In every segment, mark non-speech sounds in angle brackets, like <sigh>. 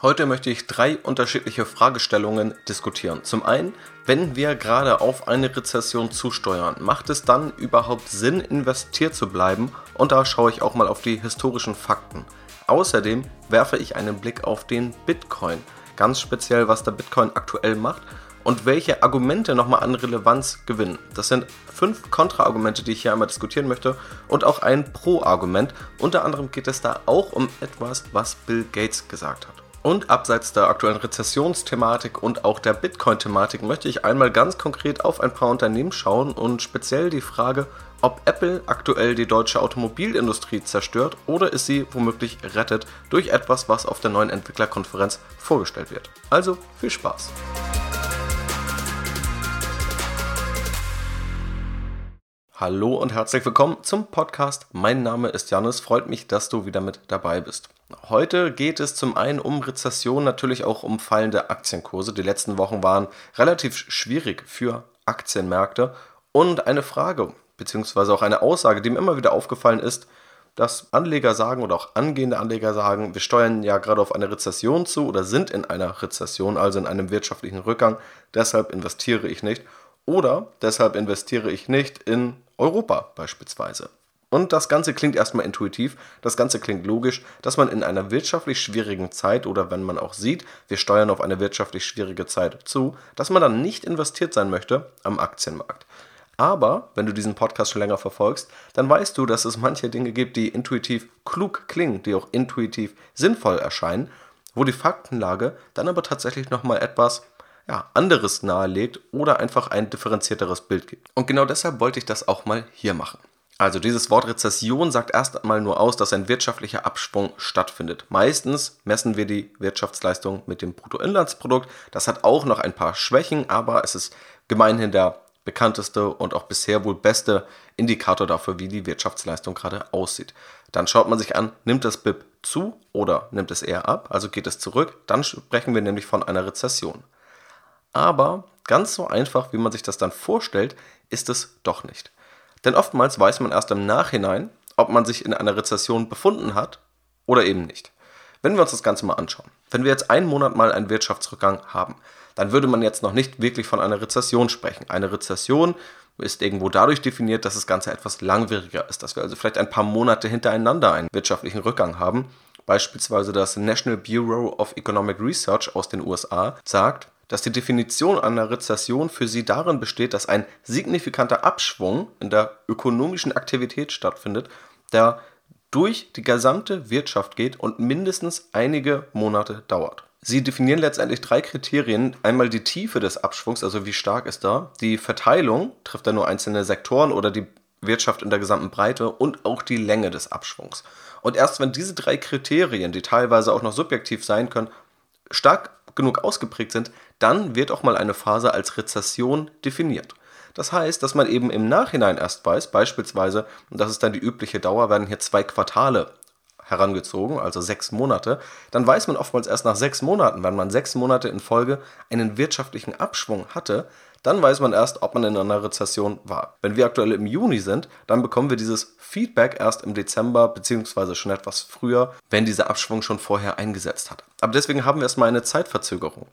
Heute möchte ich drei unterschiedliche Fragestellungen diskutieren. Zum einen, wenn wir gerade auf eine Rezession zusteuern, macht es dann überhaupt Sinn, investiert zu bleiben? Und da schaue ich auch mal auf die historischen Fakten. Außerdem werfe ich einen Blick auf den Bitcoin, ganz speziell was der Bitcoin aktuell macht und welche Argumente nochmal an Relevanz gewinnen. Das sind fünf Kontraargumente, die ich hier einmal diskutieren möchte und auch ein Pro-Argument. Unter anderem geht es da auch um etwas, was Bill Gates gesagt hat. Und abseits der aktuellen Rezessionsthematik und auch der Bitcoin-Thematik möchte ich einmal ganz konkret auf ein paar Unternehmen schauen und speziell die Frage, ob Apple aktuell die deutsche Automobilindustrie zerstört oder es sie womöglich rettet durch etwas, was auf der neuen Entwicklerkonferenz vorgestellt wird. Also viel Spaß! Hallo und herzlich willkommen zum Podcast. Mein Name ist Janis, freut mich, dass du wieder mit dabei bist. Heute geht es zum einen um Rezession, natürlich auch um fallende Aktienkurse. Die letzten Wochen waren relativ schwierig für Aktienmärkte. Und eine Frage, beziehungsweise auch eine Aussage, die mir immer wieder aufgefallen ist, dass Anleger sagen oder auch angehende Anleger sagen, wir steuern ja gerade auf eine Rezession zu oder sind in einer Rezession, also in einem wirtschaftlichen Rückgang, deshalb investiere ich nicht. Oder deshalb investiere ich nicht in Europa beispielsweise. Und das Ganze klingt erstmal intuitiv, das Ganze klingt logisch, dass man in einer wirtschaftlich schwierigen Zeit oder wenn man auch sieht, wir steuern auf eine wirtschaftlich schwierige Zeit zu, dass man dann nicht investiert sein möchte am Aktienmarkt. Aber wenn du diesen Podcast schon länger verfolgst, dann weißt du, dass es manche Dinge gibt, die intuitiv klug klingen, die auch intuitiv sinnvoll erscheinen, wo die Faktenlage dann aber tatsächlich nochmal etwas ja, anderes nahelegt oder einfach ein differenzierteres Bild gibt. Und genau deshalb wollte ich das auch mal hier machen. Also dieses Wort Rezession sagt erst einmal nur aus, dass ein wirtschaftlicher Abschwung stattfindet. Meistens messen wir die Wirtschaftsleistung mit dem Bruttoinlandsprodukt. Das hat auch noch ein paar Schwächen, aber es ist gemeinhin der bekannteste und auch bisher wohl beste Indikator dafür, wie die Wirtschaftsleistung gerade aussieht. Dann schaut man sich an, nimmt das BIP zu oder nimmt es eher ab, also geht es zurück, dann sprechen wir nämlich von einer Rezession. Aber ganz so einfach, wie man sich das dann vorstellt, ist es doch nicht. Denn oftmals weiß man erst im Nachhinein, ob man sich in einer Rezession befunden hat oder eben nicht. Wenn wir uns das Ganze mal anschauen, wenn wir jetzt einen Monat mal einen Wirtschaftsrückgang haben, dann würde man jetzt noch nicht wirklich von einer Rezession sprechen. Eine Rezession ist irgendwo dadurch definiert, dass das Ganze etwas langwieriger ist, dass wir also vielleicht ein paar Monate hintereinander einen wirtschaftlichen Rückgang haben. Beispielsweise das National Bureau of Economic Research aus den USA sagt, dass die Definition einer Rezession für sie darin besteht, dass ein signifikanter Abschwung in der ökonomischen Aktivität stattfindet, der durch die gesamte Wirtschaft geht und mindestens einige Monate dauert. Sie definieren letztendlich drei Kriterien. Einmal die Tiefe des Abschwungs, also wie stark ist da, die Verteilung, trifft er nur einzelne Sektoren oder die Wirtschaft in der gesamten Breite und auch die Länge des Abschwungs. Und erst wenn diese drei Kriterien, die teilweise auch noch subjektiv sein können, stark genug ausgeprägt sind, dann wird auch mal eine Phase als Rezession definiert. Das heißt, dass man eben im Nachhinein erst weiß, beispielsweise, und das ist dann die übliche Dauer, werden hier zwei Quartale herangezogen, also sechs Monate, dann weiß man oftmals erst nach sechs Monaten, wenn man sechs Monate in Folge einen wirtschaftlichen Abschwung hatte, dann weiß man erst, ob man in einer Rezession war. Wenn wir aktuell im Juni sind, dann bekommen wir dieses Feedback erst im Dezember beziehungsweise schon etwas früher, wenn dieser Abschwung schon vorher eingesetzt hat. Aber deswegen haben wir erstmal eine Zeitverzögerung.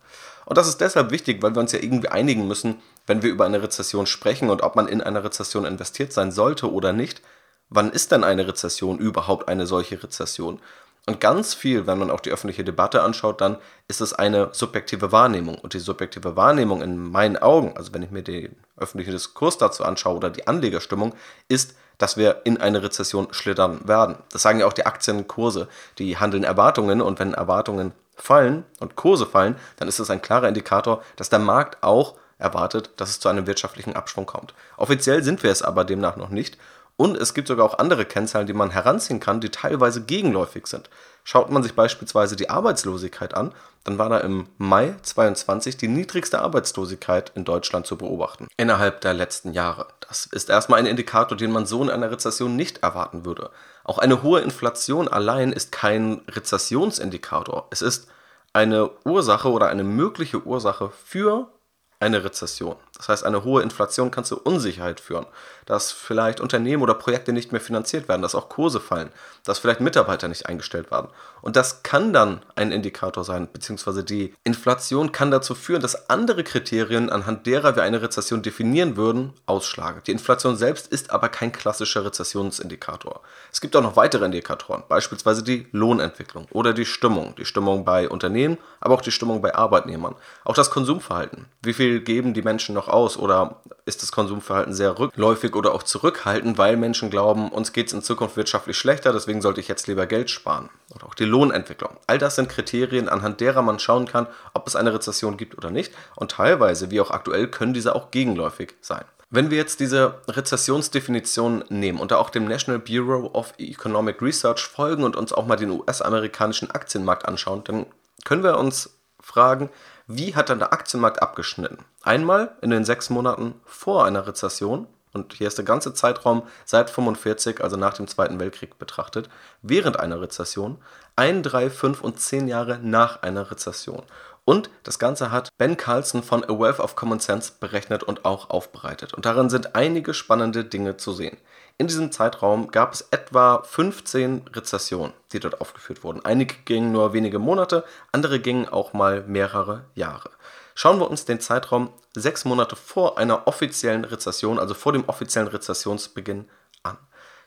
Und das ist deshalb wichtig, weil wir uns ja irgendwie einigen müssen, wenn wir über eine Rezession sprechen und ob man in einer Rezession investiert sein sollte oder nicht. Wann ist denn eine Rezession überhaupt eine solche Rezession? Und ganz viel, wenn man auch die öffentliche Debatte anschaut, dann ist es eine subjektive Wahrnehmung. Und die subjektive Wahrnehmung in meinen Augen, also wenn ich mir den öffentlichen Diskurs dazu anschaue oder die Anlegerstimmung, ist, dass wir in eine Rezession schlittern werden. Das sagen ja auch die Aktienkurse. Die handeln Erwartungen und wenn Erwartungen fallen und Kurse fallen, dann ist das ein klarer Indikator, dass der Markt auch erwartet, dass es zu einem wirtschaftlichen Abschwung kommt. Offiziell sind wir es aber demnach noch nicht und es gibt sogar auch andere Kennzahlen, die man heranziehen kann, die teilweise gegenläufig sind. Schaut man sich beispielsweise die Arbeitslosigkeit an, dann war da im Mai 22 die niedrigste Arbeitslosigkeit in Deutschland zu beobachten innerhalb der letzten Jahre. Das ist erstmal ein Indikator, den man so in einer Rezession nicht erwarten würde. Auch eine hohe Inflation allein ist kein Rezessionsindikator. Es ist eine Ursache oder eine mögliche Ursache für eine Rezession. Das heißt, eine hohe Inflation kann zu Unsicherheit führen, dass vielleicht Unternehmen oder Projekte nicht mehr finanziert werden, dass auch Kurse fallen, dass vielleicht Mitarbeiter nicht eingestellt werden. Und das kann dann ein Indikator sein, beziehungsweise die Inflation kann dazu führen, dass andere Kriterien, anhand derer wir eine Rezession definieren würden, ausschlagen. Die Inflation selbst ist aber kein klassischer Rezessionsindikator. Es gibt auch noch weitere Indikatoren, beispielsweise die Lohnentwicklung oder die Stimmung, die Stimmung bei Unternehmen, aber auch die Stimmung bei Arbeitnehmern. Auch das Konsumverhalten. Wie viel geben die Menschen noch aus oder ist das Konsumverhalten sehr rückläufig oder auch zurückhaltend, weil Menschen glauben, uns geht es in Zukunft wirtschaftlich schlechter, deswegen sollte ich jetzt lieber Geld sparen. Oder auch die Lohnentwicklung. All das sind Kriterien, anhand derer man schauen kann, ob es eine Rezession gibt oder nicht. Und teilweise, wie auch aktuell, können diese auch gegenläufig sein. Wenn wir jetzt diese Rezessionsdefinition nehmen und da auch dem National Bureau of Economic Research folgen und uns auch mal den US-amerikanischen Aktienmarkt anschauen, dann können wir uns fragen, wie hat dann der Aktienmarkt abgeschnitten? Einmal in den sechs Monaten vor einer Rezession, und hier ist der ganze Zeitraum seit 45, also nach dem Zweiten Weltkrieg betrachtet, während einer Rezession, ein, drei, fünf und zehn Jahre nach einer Rezession. Und das Ganze hat Ben Carlson von A Wealth of Common Sense berechnet und auch aufbereitet. Und darin sind einige spannende Dinge zu sehen. In diesem Zeitraum gab es etwa 15 Rezessionen, die dort aufgeführt wurden. Einige gingen nur wenige Monate, andere gingen auch mal mehrere Jahre. Schauen wir uns den Zeitraum sechs Monate vor einer offiziellen Rezession, also vor dem offiziellen Rezessionsbeginn, an.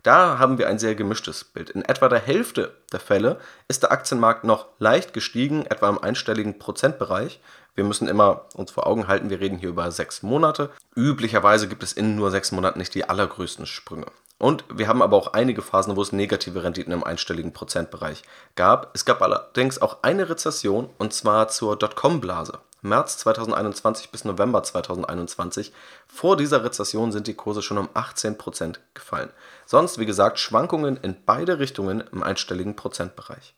Da haben wir ein sehr gemischtes Bild. In etwa der Hälfte der Fälle ist der Aktienmarkt noch leicht gestiegen, etwa im einstelligen Prozentbereich. Wir müssen immer uns vor Augen halten, wir reden hier über sechs Monate. Üblicherweise gibt es in nur sechs Monaten nicht die allergrößten Sprünge. Und wir haben aber auch einige Phasen, wo es negative Renditen im einstelligen Prozentbereich gab. Es gab allerdings auch eine Rezession, und zwar zur Dotcom-Blase. März 2021 bis November 2021. Vor dieser Rezession sind die Kurse schon um 18% gefallen. Sonst, wie gesagt, Schwankungen in beide Richtungen im einstelligen Prozentbereich.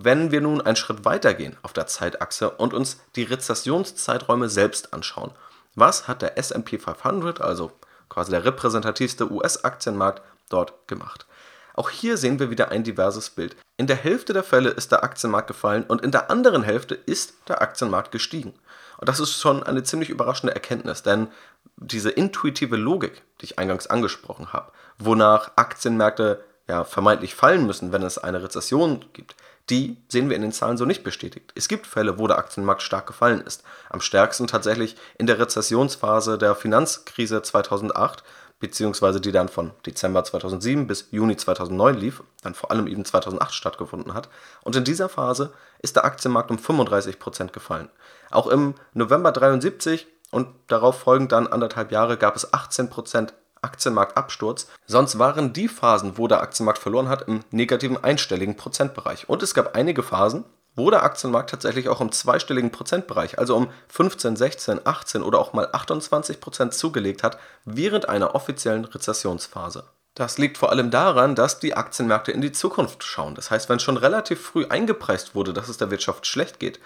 Wenn wir nun einen Schritt weiter gehen auf der Zeitachse und uns die Rezessionszeiträume selbst anschauen, was hat der SP 500, also quasi der repräsentativste US-Aktienmarkt, dort gemacht? Auch hier sehen wir wieder ein diverses Bild. In der Hälfte der Fälle ist der Aktienmarkt gefallen und in der anderen Hälfte ist der Aktienmarkt gestiegen. Und das ist schon eine ziemlich überraschende Erkenntnis, denn diese intuitive Logik, die ich eingangs angesprochen habe, wonach Aktienmärkte ja vermeintlich fallen müssen, wenn es eine Rezession gibt, die sehen wir in den Zahlen so nicht bestätigt. Es gibt Fälle, wo der Aktienmarkt stark gefallen ist. Am stärksten tatsächlich in der Rezessionsphase der Finanzkrise 2008, beziehungsweise die dann von Dezember 2007 bis Juni 2009 lief, dann vor allem eben 2008 stattgefunden hat. Und in dieser Phase ist der Aktienmarkt um 35% gefallen. Auch im November 73 und darauf folgend dann anderthalb Jahre gab es 18% Aktienmarktabsturz. Sonst waren die Phasen, wo der Aktienmarkt verloren hat, im negativen einstelligen Prozentbereich. Und es gab einige Phasen, wo der Aktienmarkt tatsächlich auch im zweistelligen Prozentbereich, also um 15, 16, 18 oder auch mal 28 Prozent zugelegt hat, während einer offiziellen Rezessionsphase. Das liegt vor allem daran, dass die Aktienmärkte in die Zukunft schauen. Das heißt, wenn schon relativ früh eingepreist wurde, dass es der Wirtschaft schlecht geht,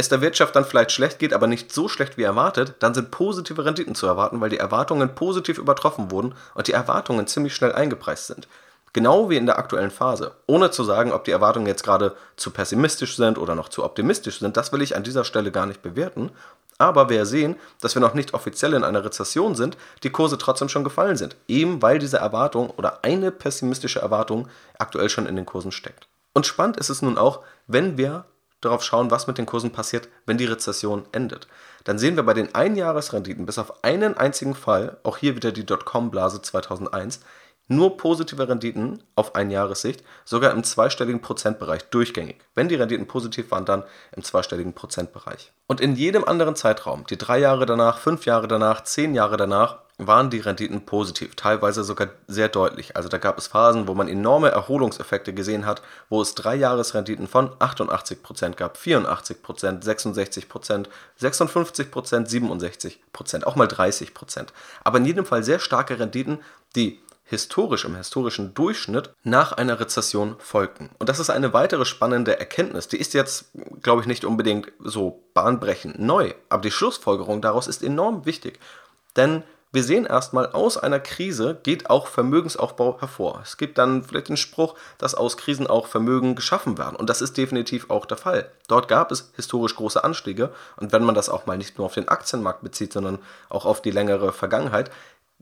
es der Wirtschaft dann vielleicht schlecht geht, aber nicht so schlecht wie erwartet, dann sind positive Renditen zu erwarten, weil die Erwartungen positiv übertroffen wurden und die Erwartungen ziemlich schnell eingepreist sind. Genau wie in der aktuellen Phase. Ohne zu sagen, ob die Erwartungen jetzt gerade zu pessimistisch sind oder noch zu optimistisch sind, das will ich an dieser Stelle gar nicht bewerten. Aber wir sehen, dass wir noch nicht offiziell in einer Rezession sind, die Kurse trotzdem schon gefallen sind. Eben weil diese Erwartung oder eine pessimistische Erwartung aktuell schon in den Kursen steckt. Und spannend ist es nun auch, wenn wir darauf schauen, was mit den Kursen passiert, wenn die Rezession endet. Dann sehen wir bei den Einjahresrenditen bis auf einen einzigen Fall, auch hier wieder die Dotcom-Blase 2001, nur positive Renditen auf Einjahressicht, sogar im zweistelligen Prozentbereich durchgängig. Wenn die Renditen positiv waren, dann im zweistelligen Prozentbereich. Und in jedem anderen Zeitraum, die drei Jahre danach, fünf Jahre danach, zehn Jahre danach, waren die Renditen positiv, teilweise sogar sehr deutlich. Also da gab es Phasen, wo man enorme Erholungseffekte gesehen hat, wo es drei Jahresrenditen von 88% gab, 84%, 66%, 56%, 67%, auch mal 30%. Aber in jedem Fall sehr starke Renditen, die historisch im historischen Durchschnitt nach einer Rezession folgten. Und das ist eine weitere spannende Erkenntnis. Die ist jetzt, glaube ich, nicht unbedingt so bahnbrechend neu, aber die Schlussfolgerung daraus ist enorm wichtig. Denn wir sehen erstmal, aus einer Krise geht auch Vermögensaufbau hervor. Es gibt dann vielleicht den Spruch, dass aus Krisen auch Vermögen geschaffen werden. Und das ist definitiv auch der Fall. Dort gab es historisch große Anstiege. Und wenn man das auch mal nicht nur auf den Aktienmarkt bezieht, sondern auch auf die längere Vergangenheit,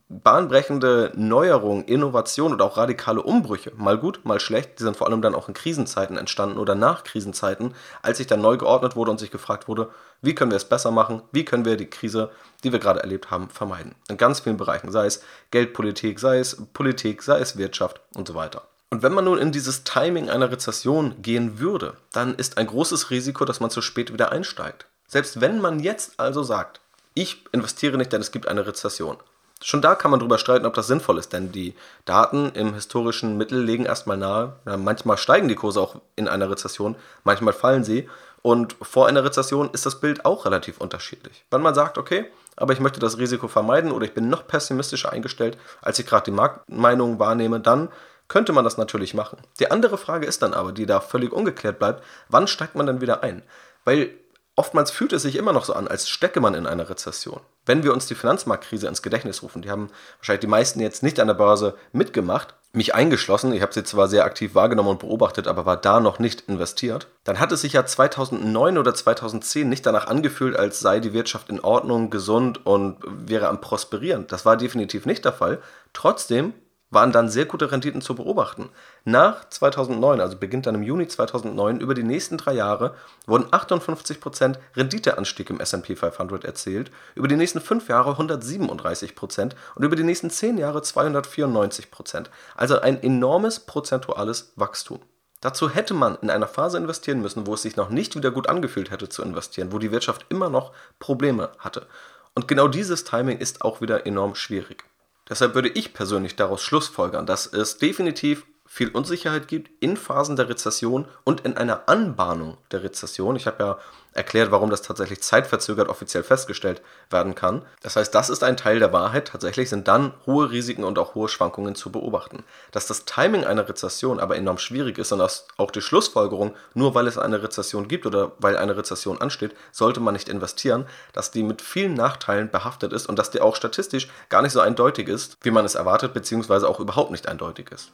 bahnbrechende Neuerungen, Innovationen oder auch radikale Umbrüche, mal gut, mal schlecht, die sind vor allem dann auch in Krisenzeiten entstanden oder nach Krisenzeiten, als sich dann neu geordnet wurde und sich gefragt wurde, wie können wir es besser machen, wie können wir die Krise, die wir gerade erlebt haben, vermeiden. In ganz vielen Bereichen, sei es Geldpolitik, sei es Politik, sei es Wirtschaft und so weiter. Und wenn man nun in dieses Timing einer Rezession gehen würde, dann ist ein großes Risiko, dass man zu spät wieder einsteigt. Selbst wenn man jetzt also sagt, ich investiere nicht, denn es gibt eine Rezession, Schon da kann man drüber streiten, ob das sinnvoll ist, denn die Daten im historischen Mittel legen erstmal nahe, manchmal steigen die Kurse auch in einer Rezession, manchmal fallen sie und vor einer Rezession ist das Bild auch relativ unterschiedlich. Wenn man sagt, okay, aber ich möchte das Risiko vermeiden oder ich bin noch pessimistischer eingestellt, als ich gerade die Marktmeinung wahrnehme, dann könnte man das natürlich machen. Die andere Frage ist dann aber, die da völlig ungeklärt bleibt, wann steigt man dann wieder ein? Weil oftmals fühlt es sich immer noch so an, als stecke man in einer Rezession. Wenn wir uns die Finanzmarktkrise ins Gedächtnis rufen, die haben wahrscheinlich die meisten jetzt nicht an der Börse mitgemacht, mich eingeschlossen, ich habe sie zwar sehr aktiv wahrgenommen und beobachtet, aber war da noch nicht investiert, dann hat es sich ja 2009 oder 2010 nicht danach angefühlt, als sei die Wirtschaft in Ordnung, gesund und wäre am Prosperieren. Das war definitiv nicht der Fall. Trotzdem waren dann sehr gute Renditen zu beobachten. Nach 2009, also beginnt dann im Juni 2009, über die nächsten drei Jahre wurden 58% Renditeanstieg im S&P 500 erzielt, über die nächsten fünf Jahre 137% und über die nächsten zehn Jahre 294%. Also ein enormes prozentuales Wachstum. Dazu hätte man in einer Phase investieren müssen, wo es sich noch nicht wieder gut angefühlt hätte zu investieren, wo die Wirtschaft immer noch Probleme hatte. Und genau dieses Timing ist auch wieder enorm schwierig. Deshalb würde ich persönlich daraus schlussfolgern, dass es definitiv viel Unsicherheit gibt in Phasen der Rezession und in einer Anbahnung der Rezession. Ich habe ja erklärt, warum das tatsächlich zeitverzögert offiziell festgestellt werden kann. Das heißt, das ist ein Teil der Wahrheit. Tatsächlich sind dann hohe Risiken und auch hohe Schwankungen zu beobachten. Dass das Timing einer Rezession aber enorm schwierig ist und dass auch die Schlussfolgerung, nur weil es eine Rezession gibt oder weil eine Rezession ansteht, sollte man nicht investieren, dass die mit vielen Nachteilen behaftet ist und dass die auch statistisch gar nicht so eindeutig ist, wie man es erwartet, beziehungsweise auch überhaupt nicht eindeutig ist.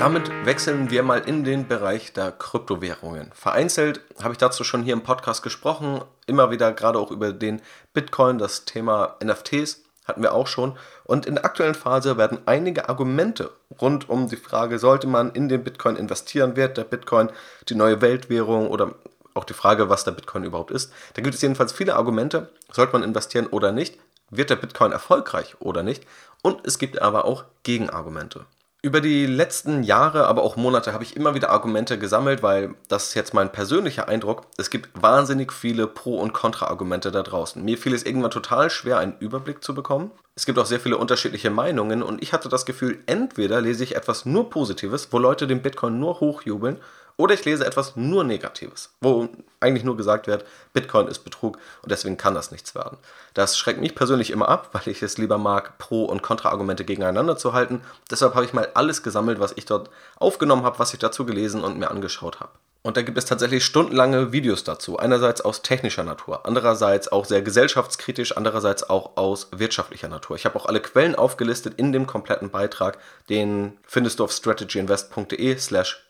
Damit wechseln wir mal in den Bereich der Kryptowährungen. Vereinzelt habe ich dazu schon hier im Podcast gesprochen, immer wieder gerade auch über den Bitcoin, das Thema NFTs hatten wir auch schon. Und in der aktuellen Phase werden einige Argumente rund um die Frage, sollte man in den Bitcoin investieren, wird der Bitcoin die neue Weltwährung oder auch die Frage, was der Bitcoin überhaupt ist. Da gibt es jedenfalls viele Argumente, sollte man investieren oder nicht, wird der Bitcoin erfolgreich oder nicht. Und es gibt aber auch Gegenargumente. Über die letzten Jahre, aber auch Monate habe ich immer wieder Argumente gesammelt, weil das ist jetzt mein persönlicher Eindruck. Es gibt wahnsinnig viele Pro- und Kontra-Argumente da draußen. Mir fiel es irgendwann total schwer, einen Überblick zu bekommen. Es gibt auch sehr viele unterschiedliche Meinungen und ich hatte das Gefühl, entweder lese ich etwas nur Positives, wo Leute den Bitcoin nur hochjubeln, oder ich lese etwas nur Negatives, wo eigentlich nur gesagt wird, Bitcoin ist Betrug und deswegen kann das nichts werden. Das schreckt mich persönlich immer ab, weil ich es lieber mag, Pro- und Kontra-Argumente gegeneinander zu halten. Deshalb habe ich mal alles gesammelt, was ich dort aufgenommen habe, was ich dazu gelesen und mir angeschaut habe. Und da gibt es tatsächlich stundenlange Videos dazu. Einerseits aus technischer Natur, andererseits auch sehr gesellschaftskritisch, andererseits auch aus wirtschaftlicher Natur. Ich habe auch alle Quellen aufgelistet in dem kompletten Beitrag. Den findest du auf strategyinvest.de slash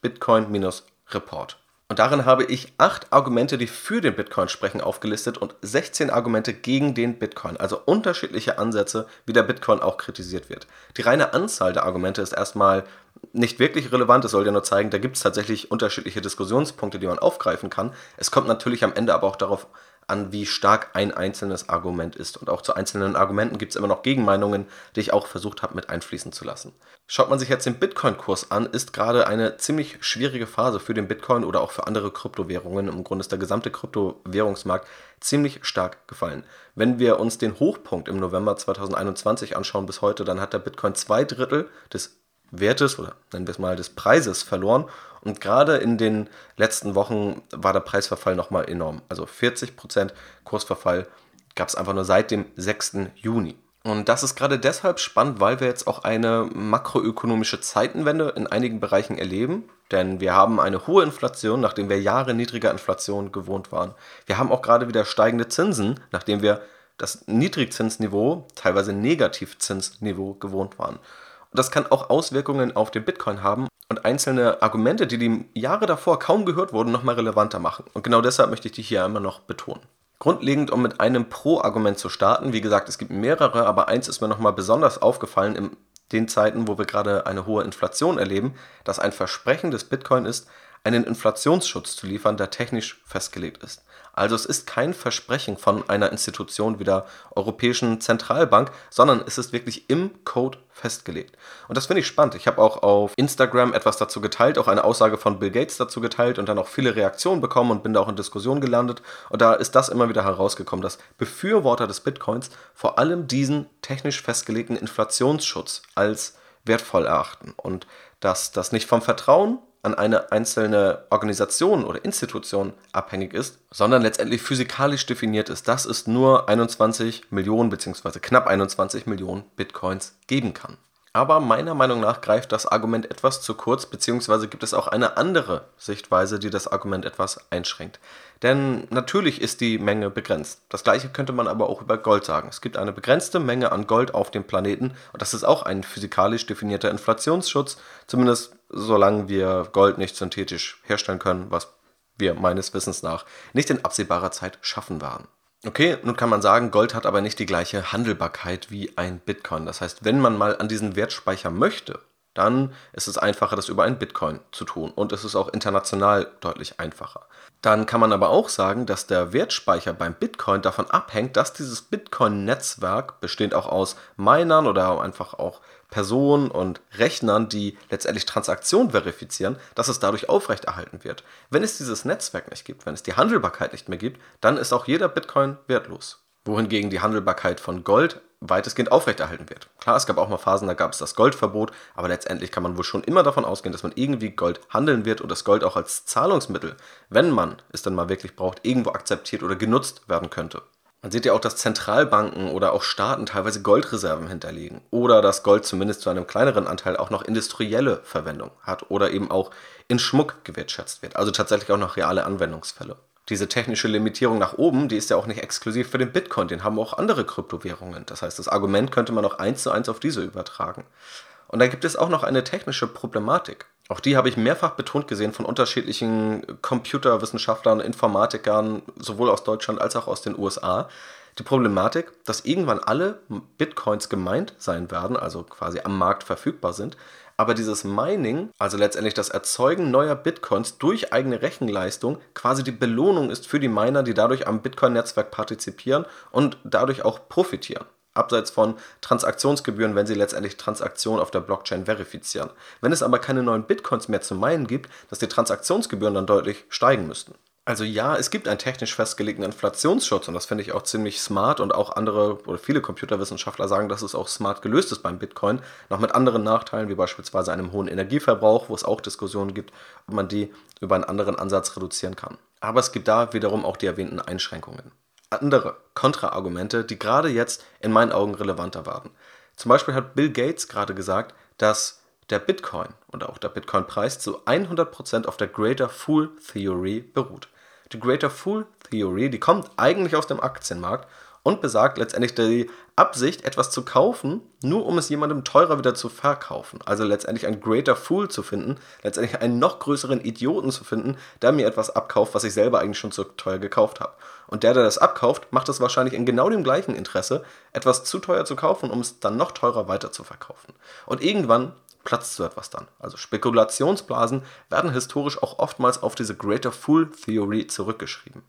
bitcoin-report. Und darin habe ich acht Argumente, die für den Bitcoin sprechen, aufgelistet und 16 Argumente gegen den Bitcoin. Also unterschiedliche Ansätze, wie der Bitcoin auch kritisiert wird. Die reine Anzahl der Argumente ist erstmal nicht wirklich relevant. Es soll ja nur zeigen, da gibt es tatsächlich unterschiedliche Diskussionspunkte, die man aufgreifen kann. Es kommt natürlich am Ende aber auch darauf an, wie stark ein einzelnes Argument ist. Und auch zu einzelnen Argumenten gibt es immer noch Gegenmeinungen, die ich auch versucht habe mit einfließen zu lassen. Schaut man sich jetzt den Bitcoin-Kurs an, ist gerade eine ziemlich schwierige Phase für den Bitcoin oder auch für andere Kryptowährungen. Im Grunde ist der gesamte Kryptowährungsmarkt ziemlich stark gefallen. Wenn wir uns den Hochpunkt im November 2021 anschauen bis heute, dann hat der Bitcoin zwei Drittel des Wertes oder nennen wir es mal des Preises verloren. Und gerade in den letzten Wochen war der Preisverfall nochmal enorm. Also 40% Kursverfall gab es einfach nur seit dem 6. Juni. Und das ist gerade deshalb spannend, weil wir jetzt auch eine makroökonomische Zeitenwende in einigen Bereichen erleben. Denn wir haben eine hohe Inflation, nachdem wir Jahre niedriger Inflation gewohnt waren. Wir haben auch gerade wieder steigende Zinsen, nachdem wir das Niedrigzinsniveau, teilweise Negativzinsniveau gewohnt waren. Und das kann auch Auswirkungen auf den Bitcoin haben und einzelne Argumente, die die Jahre davor kaum gehört wurden, nochmal relevanter machen. Und genau deshalb möchte ich die hier immer noch betonen. Grundlegend, um mit einem Pro-Argument zu starten, wie gesagt, es gibt mehrere, aber eins ist mir nochmal besonders aufgefallen in den Zeiten, wo wir gerade eine hohe Inflation erleben, dass ein Versprechen des Bitcoin ist, einen Inflationsschutz zu liefern, der technisch festgelegt ist. Also es ist kein Versprechen von einer Institution wie der Europäischen Zentralbank, sondern es ist wirklich im Code festgelegt. Und das finde ich spannend. Ich habe auch auf Instagram etwas dazu geteilt, auch eine Aussage von Bill Gates dazu geteilt und dann auch viele Reaktionen bekommen und bin da auch in Diskussion gelandet. Und da ist das immer wieder herausgekommen, dass Befürworter des Bitcoins vor allem diesen technisch festgelegten Inflationsschutz als wertvoll erachten und dass das nicht vom Vertrauen an eine einzelne Organisation oder Institution abhängig ist, sondern letztendlich physikalisch definiert ist, dass es nur 21 Millionen bzw. knapp 21 Millionen Bitcoins geben kann. Aber meiner Meinung nach greift das Argument etwas zu kurz, beziehungsweise gibt es auch eine andere Sichtweise, die das Argument etwas einschränkt. Denn natürlich ist die Menge begrenzt. Das gleiche könnte man aber auch über Gold sagen. Es gibt eine begrenzte Menge an Gold auf dem Planeten und das ist auch ein physikalisch definierter Inflationsschutz, zumindest solange wir Gold nicht synthetisch herstellen können, was wir meines Wissens nach nicht in absehbarer Zeit schaffen werden. Okay, nun kann man sagen, Gold hat aber nicht die gleiche Handelbarkeit wie ein Bitcoin. Das heißt, wenn man mal an diesen Wertspeicher möchte, dann ist es einfacher, das über ein Bitcoin zu tun. Und es ist auch international deutlich einfacher. Dann kann man aber auch sagen, dass der Wertspeicher beim Bitcoin davon abhängt, dass dieses Bitcoin-Netzwerk, bestehend auch aus Minern oder einfach auch Personen und Rechnern, die letztendlich Transaktionen verifizieren, dass es dadurch aufrechterhalten wird. Wenn es dieses Netzwerk nicht gibt, wenn es die Handelbarkeit nicht mehr gibt, dann ist auch jeder Bitcoin wertlos. Wohingegen die Handelbarkeit von Gold weitestgehend aufrechterhalten wird. Klar, es gab auch mal Phasen, da gab es das Goldverbot, aber letztendlich kann man wohl schon immer davon ausgehen, dass man irgendwie Gold handeln wird und das Gold auch als Zahlungsmittel, wenn man es dann mal wirklich braucht, irgendwo akzeptiert oder genutzt werden könnte. Man sieht ja auch, dass Zentralbanken oder auch Staaten teilweise Goldreserven hinterlegen oder dass Gold zumindest zu einem kleineren Anteil auch noch industrielle Verwendung hat oder eben auch in Schmuck gewertschätzt wird. Also tatsächlich auch noch reale Anwendungsfälle. Diese technische Limitierung nach oben, die ist ja auch nicht exklusiv für den Bitcoin, den haben auch andere Kryptowährungen. Das heißt, das Argument könnte man auch eins zu eins auf diese übertragen. Und da gibt es auch noch eine technische Problematik. Auch die habe ich mehrfach betont gesehen von unterschiedlichen Computerwissenschaftlern, Informatikern, sowohl aus Deutschland als auch aus den USA. Die Problematik, dass irgendwann alle Bitcoins gemeint sein werden, also quasi am Markt verfügbar sind, aber dieses Mining, also letztendlich das Erzeugen neuer Bitcoins durch eigene Rechenleistung, quasi die Belohnung ist für die Miner, die dadurch am Bitcoin-Netzwerk partizipieren und dadurch auch profitieren abseits von Transaktionsgebühren, wenn sie letztendlich Transaktionen auf der Blockchain verifizieren. Wenn es aber keine neuen Bitcoins mehr zu meinen gibt, dass die Transaktionsgebühren dann deutlich steigen müssten. Also ja, es gibt einen technisch festgelegten Inflationsschutz und das finde ich auch ziemlich smart und auch andere oder viele Computerwissenschaftler sagen, dass es auch smart gelöst ist beim Bitcoin, noch mit anderen Nachteilen wie beispielsweise einem hohen Energieverbrauch, wo es auch Diskussionen gibt, ob man die über einen anderen Ansatz reduzieren kann. Aber es gibt da wiederum auch die erwähnten Einschränkungen andere Kontraargumente, die gerade jetzt in meinen Augen relevanter werden. Zum Beispiel hat Bill Gates gerade gesagt, dass der Bitcoin und auch der Bitcoin-Preis zu 100% auf der Greater Fool Theory beruht. Die Greater Fool Theory, die kommt eigentlich aus dem Aktienmarkt und besagt letztendlich die Absicht, etwas zu kaufen, nur um es jemandem teurer wieder zu verkaufen. Also letztendlich ein greater Fool zu finden, letztendlich einen noch größeren Idioten zu finden, der mir etwas abkauft, was ich selber eigentlich schon zu teuer gekauft habe. Und der, der das abkauft, macht es wahrscheinlich in genau dem gleichen Interesse, etwas zu teuer zu kaufen, um es dann noch teurer weiter zu verkaufen. Und irgendwann platzt so etwas dann. Also Spekulationsblasen werden historisch auch oftmals auf diese Greater Fool Theory zurückgeschrieben.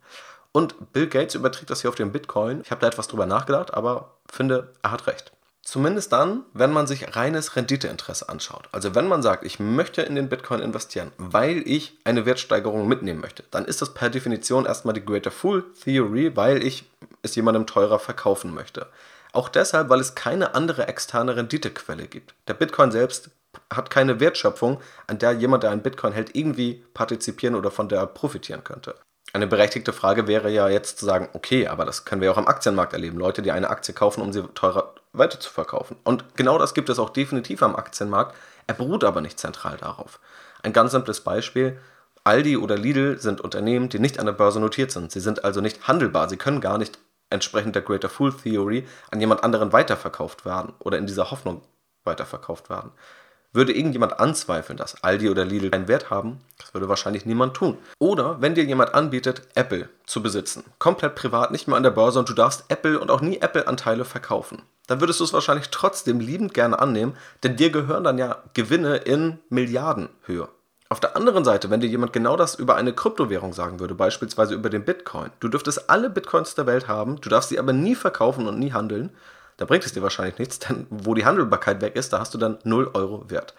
Und Bill Gates überträgt das hier auf den Bitcoin. Ich habe da etwas drüber nachgedacht, aber finde, er hat recht. Zumindest dann, wenn man sich reines Renditeinteresse anschaut. Also wenn man sagt, ich möchte in den Bitcoin investieren, weil ich eine Wertsteigerung mitnehmen möchte, dann ist das per Definition erstmal die Greater Fool Theory, weil ich es jemandem teurer verkaufen möchte. Auch deshalb, weil es keine andere externe Renditequelle gibt. Der Bitcoin selbst hat keine Wertschöpfung, an der jemand, der einen Bitcoin hält, irgendwie partizipieren oder von der profitieren könnte. Eine berechtigte Frage wäre ja jetzt zu sagen, okay, aber das können wir auch am Aktienmarkt erleben. Leute, die eine Aktie kaufen, um sie teurer weiter zu verkaufen. Und genau das gibt es auch definitiv am Aktienmarkt. Er beruht aber nicht zentral darauf. Ein ganz simples Beispiel. Aldi oder Lidl sind Unternehmen, die nicht an der Börse notiert sind. Sie sind also nicht handelbar. Sie können gar nicht entsprechend der Greater Fool Theory an jemand anderen weiterverkauft werden oder in dieser Hoffnung weiterverkauft werden. Würde irgendjemand anzweifeln, dass Aldi oder Lidl einen Wert haben? Das würde wahrscheinlich niemand tun. Oder wenn dir jemand anbietet, Apple zu besitzen, komplett privat, nicht mehr an der Börse und du darfst Apple und auch nie Apple-Anteile verkaufen, dann würdest du es wahrscheinlich trotzdem liebend gerne annehmen, denn dir gehören dann ja Gewinne in Milliardenhöhe. Auf der anderen Seite, wenn dir jemand genau das über eine Kryptowährung sagen würde, beispielsweise über den Bitcoin, du dürftest alle Bitcoins der Welt haben, du darfst sie aber nie verkaufen und nie handeln, da bringt es dir wahrscheinlich nichts, denn wo die Handelbarkeit weg ist, da hast du dann 0 Euro Wert.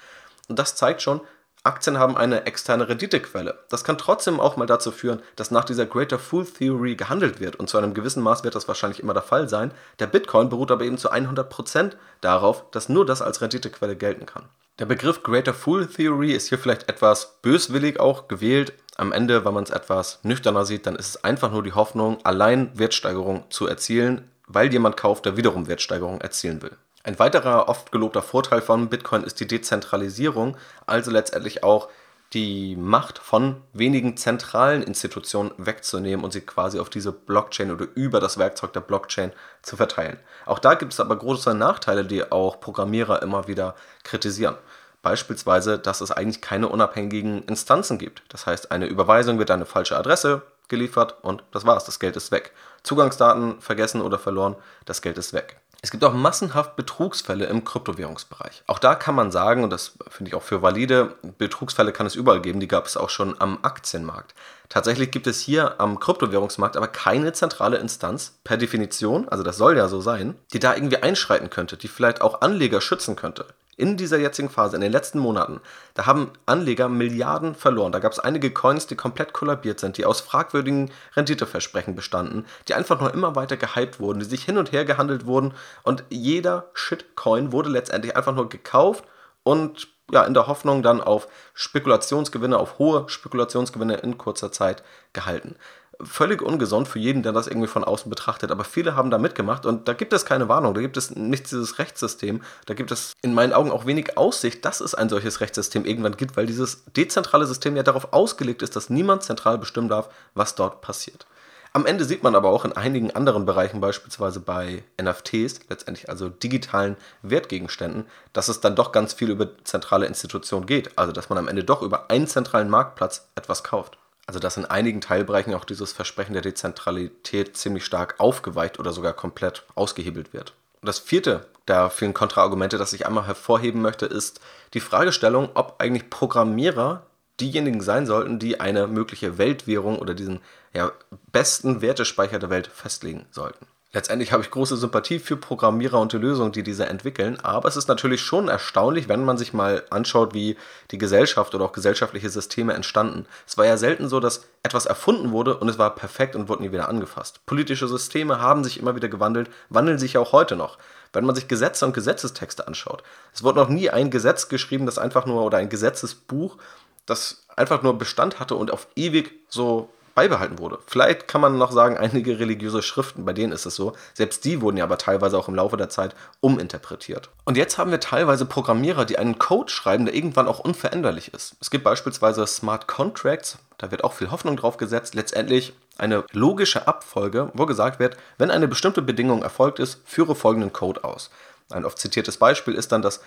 Und das zeigt schon, Aktien haben eine externe Renditequelle. Das kann trotzdem auch mal dazu führen, dass nach dieser Greater Fool Theory gehandelt wird. Und zu einem gewissen Maß wird das wahrscheinlich immer der Fall sein. Der Bitcoin beruht aber eben zu 100% darauf, dass nur das als Renditequelle gelten kann. Der Begriff Greater Fool Theory ist hier vielleicht etwas böswillig auch gewählt. Am Ende, wenn man es etwas nüchterner sieht, dann ist es einfach nur die Hoffnung, allein Wertsteigerung zu erzielen, weil jemand kauft, der wiederum Wertsteigerung erzielen will. Ein weiterer oft gelobter Vorteil von Bitcoin ist die Dezentralisierung, also letztendlich auch die Macht von wenigen zentralen Institutionen wegzunehmen und sie quasi auf diese Blockchain oder über das Werkzeug der Blockchain zu verteilen. Auch da gibt es aber große Nachteile, die auch Programmierer immer wieder kritisieren. Beispielsweise, dass es eigentlich keine unabhängigen Instanzen gibt. Das heißt, eine Überweisung wird an eine falsche Adresse geliefert und das war's, das Geld ist weg. Zugangsdaten vergessen oder verloren, das Geld ist weg. Es gibt auch massenhaft Betrugsfälle im Kryptowährungsbereich. Auch da kann man sagen, und das finde ich auch für valide, Betrugsfälle kann es überall geben, die gab es auch schon am Aktienmarkt. Tatsächlich gibt es hier am Kryptowährungsmarkt aber keine zentrale Instanz per Definition, also das soll ja so sein, die da irgendwie einschreiten könnte, die vielleicht auch Anleger schützen könnte in dieser jetzigen Phase, in den letzten Monaten, da haben Anleger Milliarden verloren. Da gab es einige Coins, die komplett kollabiert sind, die aus fragwürdigen Renditeversprechen bestanden, die einfach nur immer weiter gehypt wurden, die sich hin und her gehandelt wurden und jeder Shitcoin wurde letztendlich einfach nur gekauft und ja, in der Hoffnung dann auf Spekulationsgewinne, auf hohe Spekulationsgewinne in kurzer Zeit gehalten völlig ungesund für jeden, der das irgendwie von außen betrachtet. Aber viele haben da mitgemacht und da gibt es keine Warnung, da gibt es nicht dieses Rechtssystem, da gibt es in meinen Augen auch wenig Aussicht, dass es ein solches Rechtssystem irgendwann gibt, weil dieses dezentrale System ja darauf ausgelegt ist, dass niemand zentral bestimmen darf, was dort passiert. Am Ende sieht man aber auch in einigen anderen Bereichen, beispielsweise bei NFTs, letztendlich also digitalen Wertgegenständen, dass es dann doch ganz viel über zentrale Institutionen geht. Also dass man am Ende doch über einen zentralen Marktplatz etwas kauft. Also dass in einigen Teilbereichen auch dieses Versprechen der Dezentralität ziemlich stark aufgeweicht oder sogar komplett ausgehebelt wird. Und das vierte der vielen Kontraargumente, das ich einmal hervorheben möchte, ist die Fragestellung, ob eigentlich Programmierer diejenigen sein sollten, die eine mögliche Weltwährung oder diesen ja, besten Wertespeicher der Welt festlegen sollten. Letztendlich habe ich große Sympathie für Programmierer und die Lösungen, die diese entwickeln, aber es ist natürlich schon erstaunlich, wenn man sich mal anschaut, wie die Gesellschaft oder auch gesellschaftliche Systeme entstanden. Es war ja selten so, dass etwas erfunden wurde und es war perfekt und wurde nie wieder angefasst. Politische Systeme haben sich immer wieder gewandelt, wandeln sich auch heute noch. Wenn man sich Gesetze und Gesetzestexte anschaut, es wurde noch nie ein Gesetz geschrieben, das einfach nur oder ein Gesetzesbuch, das einfach nur Bestand hatte und auf ewig so beibehalten wurde. Vielleicht kann man noch sagen, <laughs> einige religiöse Schriften, bei denen ist es so. Selbst die wurden ja aber teilweise auch im Laufe der Zeit uminterpretiert. Und jetzt haben wir teilweise Programmierer, die einen Code schreiben, der irgendwann auch unveränderlich ist. Es gibt beispielsweise Smart Contracts, da wird auch viel Hoffnung drauf gesetzt. Letztendlich eine logische Abfolge, wo gesagt wird, wenn eine bestimmte Bedingung erfolgt ist, führe folgenden Code aus. Ein oft zitiertes Beispiel ist dann, dass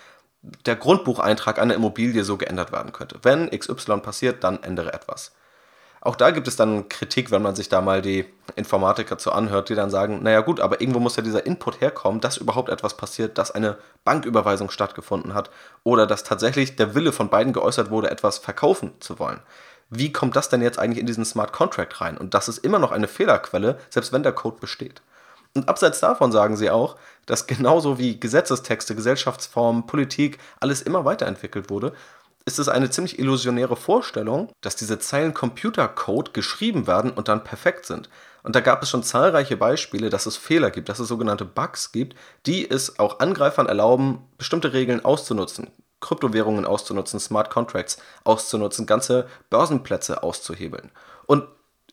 der Grundbucheintrag einer Immobilie so geändert werden könnte. Wenn XY passiert, dann ändere etwas. Auch da gibt es dann Kritik, wenn man sich da mal die Informatiker zu anhört, die dann sagen, naja gut, aber irgendwo muss ja dieser Input herkommen, dass überhaupt etwas passiert, dass eine Banküberweisung stattgefunden hat oder dass tatsächlich der Wille von beiden geäußert wurde, etwas verkaufen zu wollen. Wie kommt das denn jetzt eigentlich in diesen Smart Contract rein? Und das ist immer noch eine Fehlerquelle, selbst wenn der Code besteht. Und abseits davon sagen sie auch, dass genauso wie Gesetzestexte, Gesellschaftsformen, Politik, alles immer weiterentwickelt wurde, ist es eine ziemlich illusionäre Vorstellung, dass diese Zeilen Computercode geschrieben werden und dann perfekt sind. Und da gab es schon zahlreiche Beispiele, dass es Fehler gibt, dass es sogenannte Bugs gibt, die es auch Angreifern erlauben, bestimmte Regeln auszunutzen, Kryptowährungen auszunutzen, Smart Contracts auszunutzen, ganze Börsenplätze auszuhebeln. Und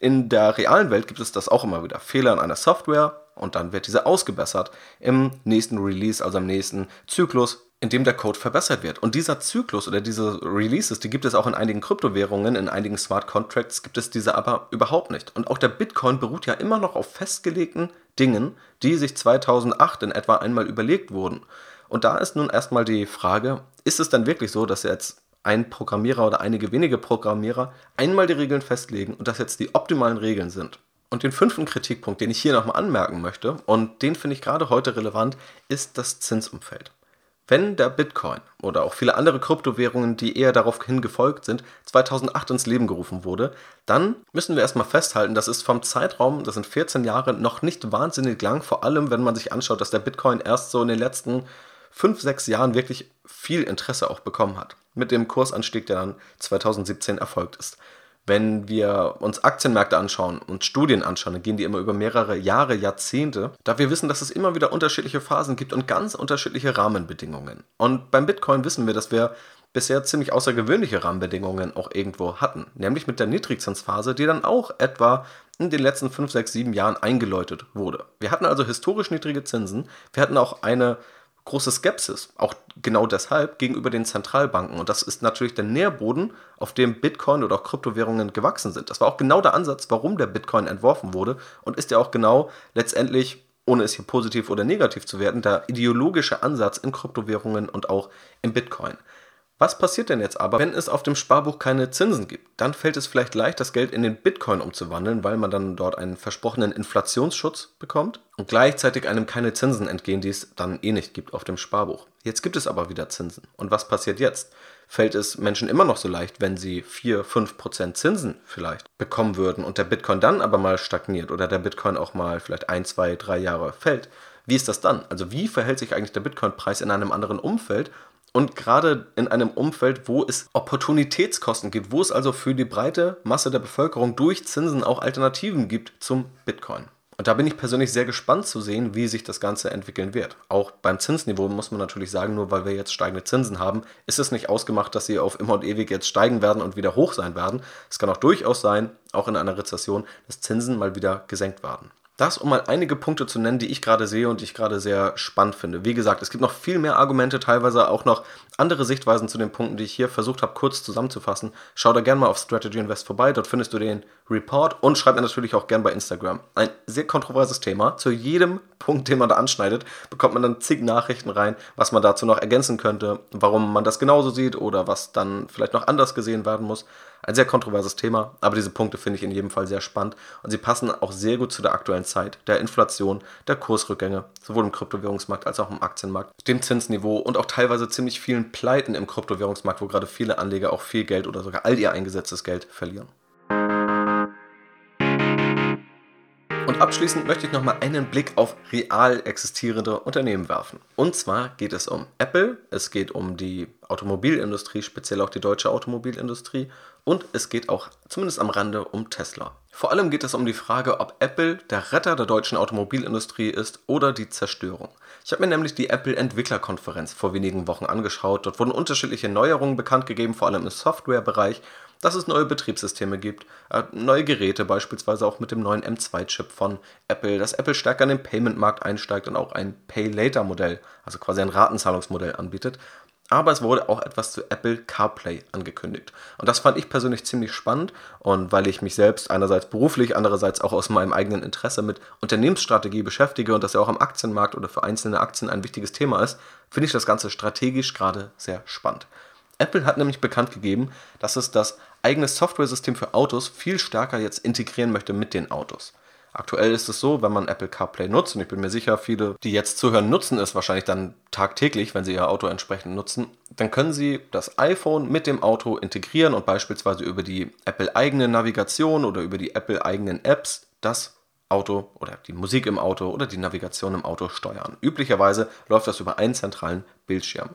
In der realen Welt gibt es das auch immer wieder. Fehler in einer Software und dann wird diese ausgebessert im nächsten Release, also im nächsten Zyklus, in dem der Code verbessert wird. Und dieser Zyklus oder diese Releases, die gibt es auch in einigen Kryptowährungen, in einigen Smart Contracts gibt es diese aber überhaupt nicht. Und auch der Bitcoin beruht ja immer noch auf festgelegten Dingen, die sich 2008 in etwa einmal überlegt wurden. Und da ist nun erstmal die Frage, ist es dann wirklich so, dass jetzt ein Programmierer oder einige wenige Programmierer einmal die Regeln festlegen und das jetzt die optimalen Regeln sind? Und den fünften Kritikpunkt, den ich hier nochmal anmerken möchte, und den finde ich gerade heute relevant, ist das Zinsumfeld. Wenn der Bitcoin oder auch viele andere Kryptowährungen, die eher darauf hingefolgt sind, 2008 ins Leben gerufen wurde, dann müssen wir erstmal festhalten, das ist vom Zeitraum, das sind 14 Jahre, noch nicht wahnsinnig lang, vor allem wenn man sich anschaut, dass der Bitcoin erst so in den letzten 5, 6 Jahren wirklich viel Interesse auch bekommen hat. Mit dem Kursanstieg, der dann 2017 erfolgt ist. Wenn wir uns Aktienmärkte anschauen und Studien anschauen, dann gehen die immer über mehrere Jahre, Jahrzehnte, da wir wissen, dass es immer wieder unterschiedliche Phasen gibt und ganz unterschiedliche Rahmenbedingungen. Und beim Bitcoin wissen wir, dass wir bisher ziemlich außergewöhnliche Rahmenbedingungen auch irgendwo hatten, nämlich mit der Niedrigzinsphase, die dann auch etwa in den letzten 5, 6, 7 Jahren eingeläutet wurde. Wir hatten also historisch niedrige Zinsen, wir hatten auch eine große Skepsis, auch genau deshalb gegenüber den Zentralbanken. Und das ist natürlich der Nährboden, auf dem Bitcoin oder auch Kryptowährungen gewachsen sind. Das war auch genau der Ansatz, warum der Bitcoin entworfen wurde und ist ja auch genau letztendlich, ohne es hier positiv oder negativ zu werten, der ideologische Ansatz in Kryptowährungen und auch im Bitcoin. Was passiert denn jetzt aber, wenn es auf dem Sparbuch keine Zinsen gibt? Dann fällt es vielleicht leicht, das Geld in den Bitcoin umzuwandeln, weil man dann dort einen versprochenen Inflationsschutz bekommt und gleichzeitig einem keine Zinsen entgehen, die es dann eh nicht gibt auf dem Sparbuch. Jetzt gibt es aber wieder Zinsen. Und was passiert jetzt? Fällt es Menschen immer noch so leicht, wenn sie 4, 5 Prozent Zinsen vielleicht bekommen würden und der Bitcoin dann aber mal stagniert oder der Bitcoin auch mal vielleicht ein, zwei, drei Jahre fällt? Wie ist das dann? Also wie verhält sich eigentlich der Bitcoin-Preis in einem anderen Umfeld und gerade in einem Umfeld, wo es Opportunitätskosten gibt, wo es also für die breite Masse der Bevölkerung durch Zinsen auch Alternativen gibt zum Bitcoin. Und da bin ich persönlich sehr gespannt zu sehen, wie sich das Ganze entwickeln wird. Auch beim Zinsniveau muss man natürlich sagen, nur weil wir jetzt steigende Zinsen haben, ist es nicht ausgemacht, dass sie auf immer und ewig jetzt steigen werden und wieder hoch sein werden. Es kann auch durchaus sein, auch in einer Rezession, dass Zinsen mal wieder gesenkt werden. Das, um mal einige Punkte zu nennen, die ich gerade sehe und die ich gerade sehr spannend finde. Wie gesagt, es gibt noch viel mehr Argumente, teilweise auch noch andere Sichtweisen zu den Punkten, die ich hier versucht habe, kurz zusammenzufassen. Schau da gerne mal auf Strategy Invest vorbei, dort findest du den Report und schreib mir natürlich auch gerne bei Instagram. Ein sehr kontroverses Thema. Zu jedem Punkt, den man da anschneidet, bekommt man dann zig Nachrichten rein, was man dazu noch ergänzen könnte, warum man das genauso sieht oder was dann vielleicht noch anders gesehen werden muss. Ein sehr kontroverses Thema, aber diese Punkte finde ich in jedem Fall sehr spannend und sie passen auch sehr gut zu der aktuellen Zeit, der Inflation, der Kursrückgänge, sowohl im Kryptowährungsmarkt als auch im Aktienmarkt, dem Zinsniveau und auch teilweise ziemlich vielen Pleiten im Kryptowährungsmarkt, wo gerade viele Anleger auch viel Geld oder sogar all ihr eingesetztes Geld verlieren. Und abschließend möchte ich nochmal einen Blick auf real existierende Unternehmen werfen. Und zwar geht es um Apple, es geht um die Automobilindustrie, speziell auch die deutsche Automobilindustrie und es geht auch zumindest am Rande um Tesla. Vor allem geht es um die Frage, ob Apple der Retter der deutschen Automobilindustrie ist oder die Zerstörung. Ich habe mir nämlich die Apple Entwicklerkonferenz vor wenigen Wochen angeschaut. Dort wurden unterschiedliche Neuerungen bekannt gegeben, vor allem im Softwarebereich dass es neue Betriebssysteme gibt, äh, neue Geräte, beispielsweise auch mit dem neuen M2-Chip von Apple, dass Apple stärker in den Payment-Markt einsteigt und auch ein Pay-Later-Modell, also quasi ein Ratenzahlungsmodell anbietet. Aber es wurde auch etwas zu Apple CarPlay angekündigt. Und das fand ich persönlich ziemlich spannend. Und weil ich mich selbst einerseits beruflich, andererseits auch aus meinem eigenen Interesse mit Unternehmensstrategie beschäftige und das ja auch am Aktienmarkt oder für einzelne Aktien ein wichtiges Thema ist, finde ich das Ganze strategisch gerade sehr spannend. Apple hat nämlich bekannt gegeben, dass es das eigene Software-System für Autos viel stärker jetzt integrieren möchte mit den Autos. Aktuell ist es so, wenn man Apple CarPlay nutzt, und ich bin mir sicher, viele, die jetzt zuhören, nutzen es wahrscheinlich dann tagtäglich, wenn sie ihr Auto entsprechend nutzen, dann können sie das iPhone mit dem Auto integrieren und beispielsweise über die Apple-eigene Navigation oder über die Apple-eigenen Apps das Auto oder die Musik im Auto oder die Navigation im Auto steuern. Üblicherweise läuft das über einen zentralen Bildschirm.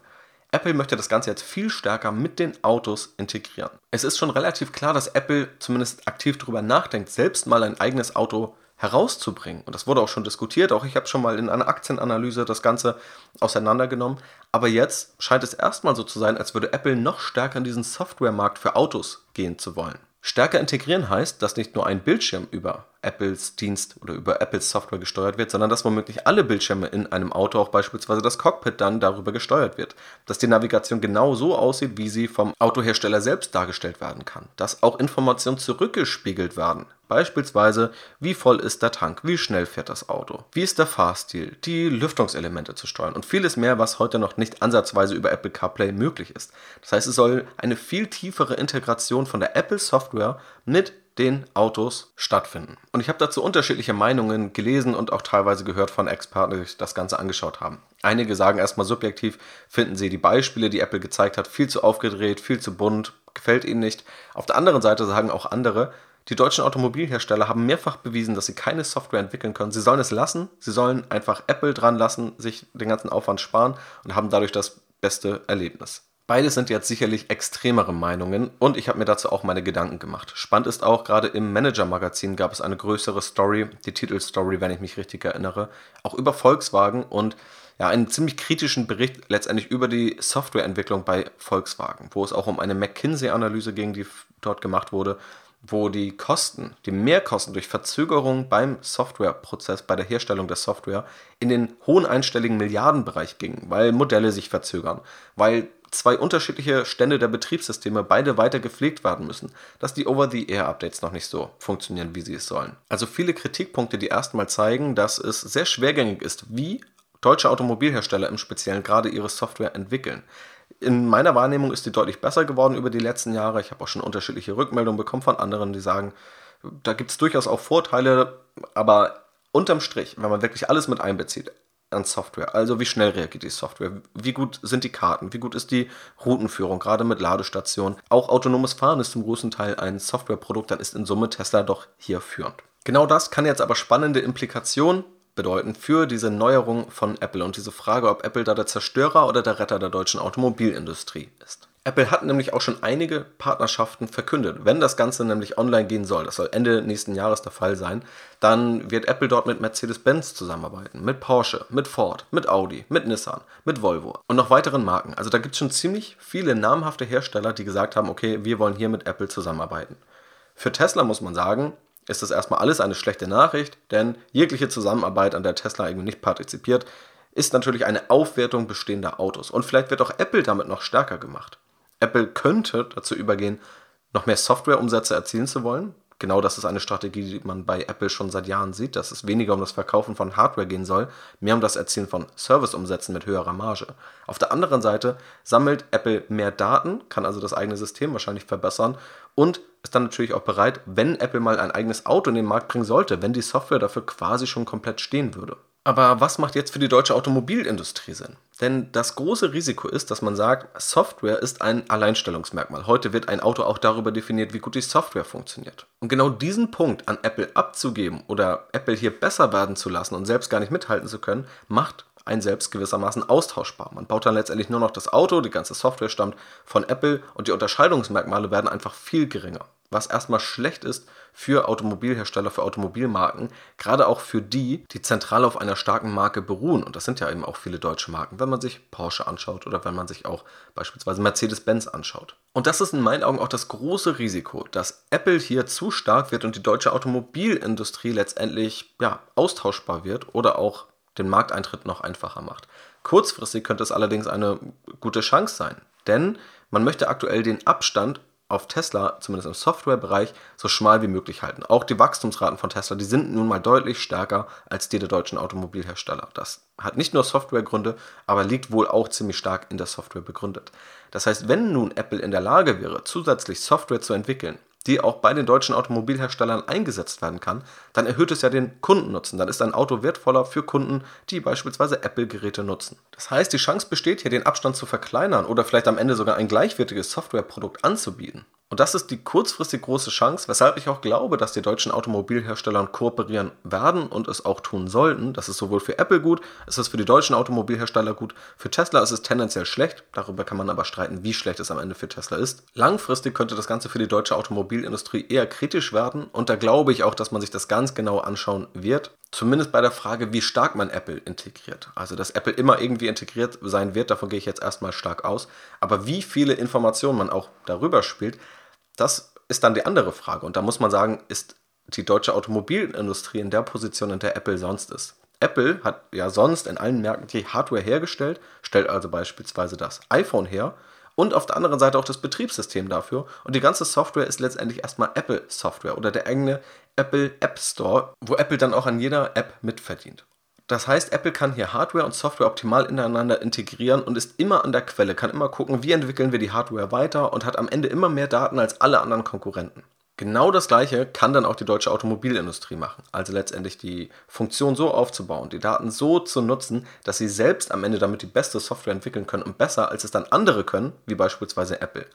Apple möchte das Ganze jetzt viel stärker mit den Autos integrieren. Es ist schon relativ klar, dass Apple zumindest aktiv darüber nachdenkt, selbst mal ein eigenes Auto herauszubringen. Und das wurde auch schon diskutiert. Auch ich habe schon mal in einer Aktienanalyse das Ganze auseinandergenommen. Aber jetzt scheint es erstmal so zu sein, als würde Apple noch stärker in diesen Softwaremarkt für Autos gehen zu wollen. Stärker integrieren heißt, dass nicht nur ein Bildschirm über Apples Dienst oder über Apples Software gesteuert wird, sondern dass womöglich alle Bildschirme in einem Auto, auch beispielsweise das Cockpit, dann darüber gesteuert wird. Dass die Navigation genau so aussieht, wie sie vom Autohersteller selbst dargestellt werden kann. Dass auch Informationen zurückgespiegelt werden. Beispielsweise, wie voll ist der Tank, wie schnell fährt das Auto, wie ist der Fahrstil, die Lüftungselemente zu steuern und vieles mehr, was heute noch nicht ansatzweise über Apple CarPlay möglich ist. Das heißt, es soll eine viel tiefere Integration von der Apple Software mit den Autos stattfinden. Und ich habe dazu unterschiedliche Meinungen gelesen und auch teilweise gehört von Experten, die sich das Ganze angeschaut haben. Einige sagen erstmal subjektiv, finden sie die Beispiele, die Apple gezeigt hat, viel zu aufgedreht, viel zu bunt, gefällt ihnen nicht. Auf der anderen Seite sagen auch andere, die deutschen Automobilhersteller haben mehrfach bewiesen, dass sie keine Software entwickeln können. Sie sollen es lassen, sie sollen einfach Apple dran lassen, sich den ganzen Aufwand sparen und haben dadurch das beste Erlebnis. Beides sind jetzt sicherlich extremere Meinungen und ich habe mir dazu auch meine Gedanken gemacht. Spannend ist auch, gerade im Manager-Magazin gab es eine größere Story, die Titelstory, wenn ich mich richtig erinnere, auch über Volkswagen und ja, einen ziemlich kritischen Bericht letztendlich über die Softwareentwicklung bei Volkswagen, wo es auch um eine McKinsey-Analyse ging, die dort gemacht wurde, wo die Kosten, die Mehrkosten durch Verzögerung beim Softwareprozess, bei der Herstellung der Software in den hohen einstelligen Milliardenbereich gingen, weil Modelle sich verzögern, weil zwei unterschiedliche Stände der Betriebssysteme beide weiter gepflegt werden müssen, dass die Over-the-Air-Updates noch nicht so funktionieren, wie sie es sollen. Also viele Kritikpunkte, die erstmal zeigen, dass es sehr schwergängig ist, wie deutsche Automobilhersteller im Speziellen gerade ihre Software entwickeln. In meiner Wahrnehmung ist die deutlich besser geworden über die letzten Jahre. Ich habe auch schon unterschiedliche Rückmeldungen bekommen von anderen, die sagen, da gibt es durchaus auch Vorteile, aber unterm Strich, wenn man wirklich alles mit einbezieht, an Software. Also wie schnell reagiert die Software? Wie gut sind die Karten? Wie gut ist die Routenführung, gerade mit Ladestationen? Auch autonomes Fahren ist zum großen Teil ein Softwareprodukt, dann ist in Summe Tesla doch hier führend. Genau das kann jetzt aber spannende Implikationen bedeuten für diese Neuerung von Apple und diese Frage, ob Apple da der Zerstörer oder der Retter der deutschen Automobilindustrie ist. Apple hat nämlich auch schon einige Partnerschaften verkündet. Wenn das Ganze nämlich online gehen soll, das soll Ende nächsten Jahres der Fall sein, dann wird Apple dort mit Mercedes-Benz zusammenarbeiten, mit Porsche, mit Ford, mit Audi, mit Nissan, mit Volvo und noch weiteren Marken. Also da gibt es schon ziemlich viele namhafte Hersteller, die gesagt haben, okay, wir wollen hier mit Apple zusammenarbeiten. Für Tesla muss man sagen, ist das erstmal alles eine schlechte Nachricht, denn jegliche Zusammenarbeit, an der Tesla irgendwie nicht partizipiert, ist natürlich eine Aufwertung bestehender Autos. Und vielleicht wird auch Apple damit noch stärker gemacht. Apple könnte dazu übergehen, noch mehr Softwareumsätze erzielen zu wollen. Genau das ist eine Strategie, die man bei Apple schon seit Jahren sieht, dass es weniger um das Verkaufen von Hardware gehen soll, mehr um das Erzielen von Serviceumsätzen mit höherer Marge. Auf der anderen Seite sammelt Apple mehr Daten, kann also das eigene System wahrscheinlich verbessern und ist dann natürlich auch bereit, wenn Apple mal ein eigenes Auto in den Markt bringen sollte, wenn die Software dafür quasi schon komplett stehen würde. Aber was macht jetzt für die deutsche Automobilindustrie Sinn? Denn das große Risiko ist, dass man sagt, Software ist ein Alleinstellungsmerkmal. Heute wird ein Auto auch darüber definiert, wie gut die Software funktioniert. Und genau diesen Punkt an Apple abzugeben oder Apple hier besser werden zu lassen und selbst gar nicht mithalten zu können, macht ein selbst gewissermaßen austauschbar. Man baut dann letztendlich nur noch das Auto, die ganze Software stammt von Apple und die Unterscheidungsmerkmale werden einfach viel geringer was erstmal schlecht ist für Automobilhersteller, für Automobilmarken, gerade auch für die, die zentral auf einer starken Marke beruhen. Und das sind ja eben auch viele deutsche Marken, wenn man sich Porsche anschaut oder wenn man sich auch beispielsweise Mercedes-Benz anschaut. Und das ist in meinen Augen auch das große Risiko, dass Apple hier zu stark wird und die deutsche Automobilindustrie letztendlich ja, austauschbar wird oder auch den Markteintritt noch einfacher macht. Kurzfristig könnte es allerdings eine gute Chance sein, denn man möchte aktuell den Abstand auf Tesla, zumindest im Softwarebereich, so schmal wie möglich halten. Auch die Wachstumsraten von Tesla, die sind nun mal deutlich stärker als die der deutschen Automobilhersteller. Das hat nicht nur Softwaregründe, aber liegt wohl auch ziemlich stark in der Software begründet. Das heißt, wenn nun Apple in der Lage wäre, zusätzlich Software zu entwickeln, die auch bei den deutschen Automobilherstellern eingesetzt werden kann, dann erhöht es ja den Kundennutzen. Dann ist ein Auto wertvoller für Kunden, die beispielsweise Apple-Geräte nutzen. Das heißt, die Chance besteht hier, den Abstand zu verkleinern oder vielleicht am Ende sogar ein gleichwertiges Softwareprodukt anzubieten. Und das ist die kurzfristig große Chance, weshalb ich auch glaube, dass die deutschen Automobilhersteller kooperieren werden und es auch tun sollten. Das ist sowohl für Apple gut, es ist für die deutschen Automobilhersteller gut. Für Tesla ist es tendenziell schlecht. Darüber kann man aber streiten, wie schlecht es am Ende für Tesla ist. Langfristig könnte das Ganze für die deutsche Automobilindustrie eher kritisch werden. Und da glaube ich auch, dass man sich das ganz genau anschauen wird. Zumindest bei der Frage, wie stark man Apple integriert. Also, dass Apple immer irgendwie integriert sein wird, davon gehe ich jetzt erstmal stark aus. Aber wie viele Informationen man auch darüber spielt, das ist dann die andere Frage. Und da muss man sagen, ist die deutsche Automobilindustrie in der Position, in der Apple sonst ist. Apple hat ja sonst in allen Märkten die Hardware hergestellt, stellt also beispielsweise das iPhone her und auf der anderen Seite auch das Betriebssystem dafür. Und die ganze Software ist letztendlich erstmal Apple Software oder der eigene Apple App Store, wo Apple dann auch an jeder App mitverdient. Das heißt, Apple kann hier Hardware und Software optimal ineinander integrieren und ist immer an der Quelle, kann immer gucken, wie entwickeln wir die Hardware weiter und hat am Ende immer mehr Daten als alle anderen Konkurrenten. Genau das gleiche kann dann auch die deutsche Automobilindustrie machen. Also letztendlich die Funktion so aufzubauen, die Daten so zu nutzen, dass sie selbst am Ende damit die beste Software entwickeln können und besser, als es dann andere können, wie beispielsweise Apple.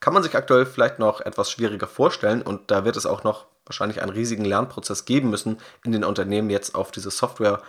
Kann man sich aktuell vielleicht noch etwas schwieriger vorstellen und da wird es auch noch wahrscheinlich einen riesigen Lernprozess geben müssen, in den Unternehmen jetzt auf diese Software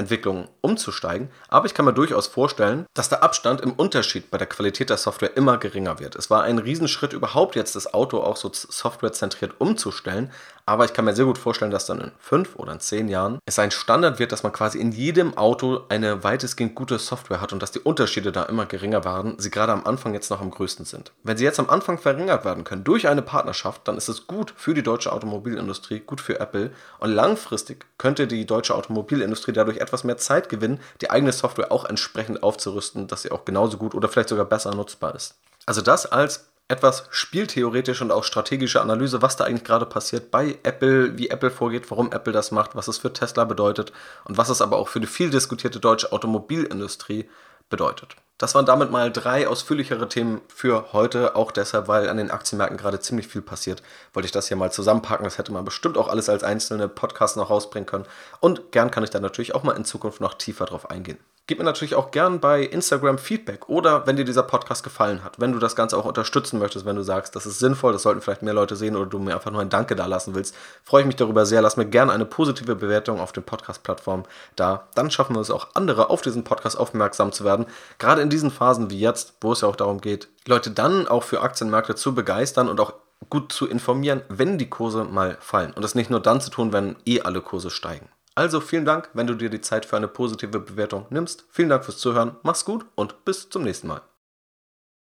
Entwicklung umzusteigen, aber ich kann mir durchaus vorstellen, dass der Abstand im Unterschied bei der Qualität der Software immer geringer wird. Es war ein Riesenschritt überhaupt jetzt das Auto auch so softwarezentriert umzustellen, aber ich kann mir sehr gut vorstellen, dass dann in fünf oder in zehn Jahren es ein Standard wird, dass man quasi in jedem Auto eine weitestgehend gute Software hat und dass die Unterschiede da immer geringer werden, sie gerade am Anfang jetzt noch am größten sind. Wenn sie jetzt am Anfang verringert werden können durch eine Partnerschaft, dann ist es gut für die deutsche Automobilindustrie, gut für Apple und langfristig könnte die deutsche Automobilindustrie dadurch etwas mehr Zeit gewinnen, die eigene Software auch entsprechend aufzurüsten, dass sie auch genauso gut oder vielleicht sogar besser nutzbar ist. Also das als etwas spieltheoretische und auch strategische Analyse, was da eigentlich gerade passiert bei Apple, wie Apple vorgeht, warum Apple das macht, was es für Tesla bedeutet und was es aber auch für die viel diskutierte deutsche Automobilindustrie bedeutet. Das waren damit mal drei ausführlichere Themen für heute. Auch deshalb, weil an den Aktienmärkten gerade ziemlich viel passiert, wollte ich das hier mal zusammenpacken. Das hätte man bestimmt auch alles als einzelne Podcasts noch rausbringen können. Und gern kann ich da natürlich auch mal in Zukunft noch tiefer drauf eingehen. Gib mir natürlich auch gern bei Instagram Feedback oder wenn dir dieser Podcast gefallen hat, wenn du das Ganze auch unterstützen möchtest, wenn du sagst, das ist sinnvoll, das sollten vielleicht mehr Leute sehen oder du mir einfach nur ein Danke da lassen willst, freue ich mich darüber sehr. Lass mir gerne eine positive Bewertung auf den Podcast-Plattformen da. Dann schaffen wir es auch, andere auf diesen Podcast aufmerksam zu werden. Gerade in diesen Phasen wie jetzt, wo es ja auch darum geht, Leute dann auch für Aktienmärkte zu begeistern und auch gut zu informieren, wenn die Kurse mal fallen. Und das nicht nur dann zu tun, wenn eh alle Kurse steigen. Also vielen Dank, wenn du dir die Zeit für eine positive Bewertung nimmst. Vielen Dank fürs Zuhören, mach's gut und bis zum nächsten Mal.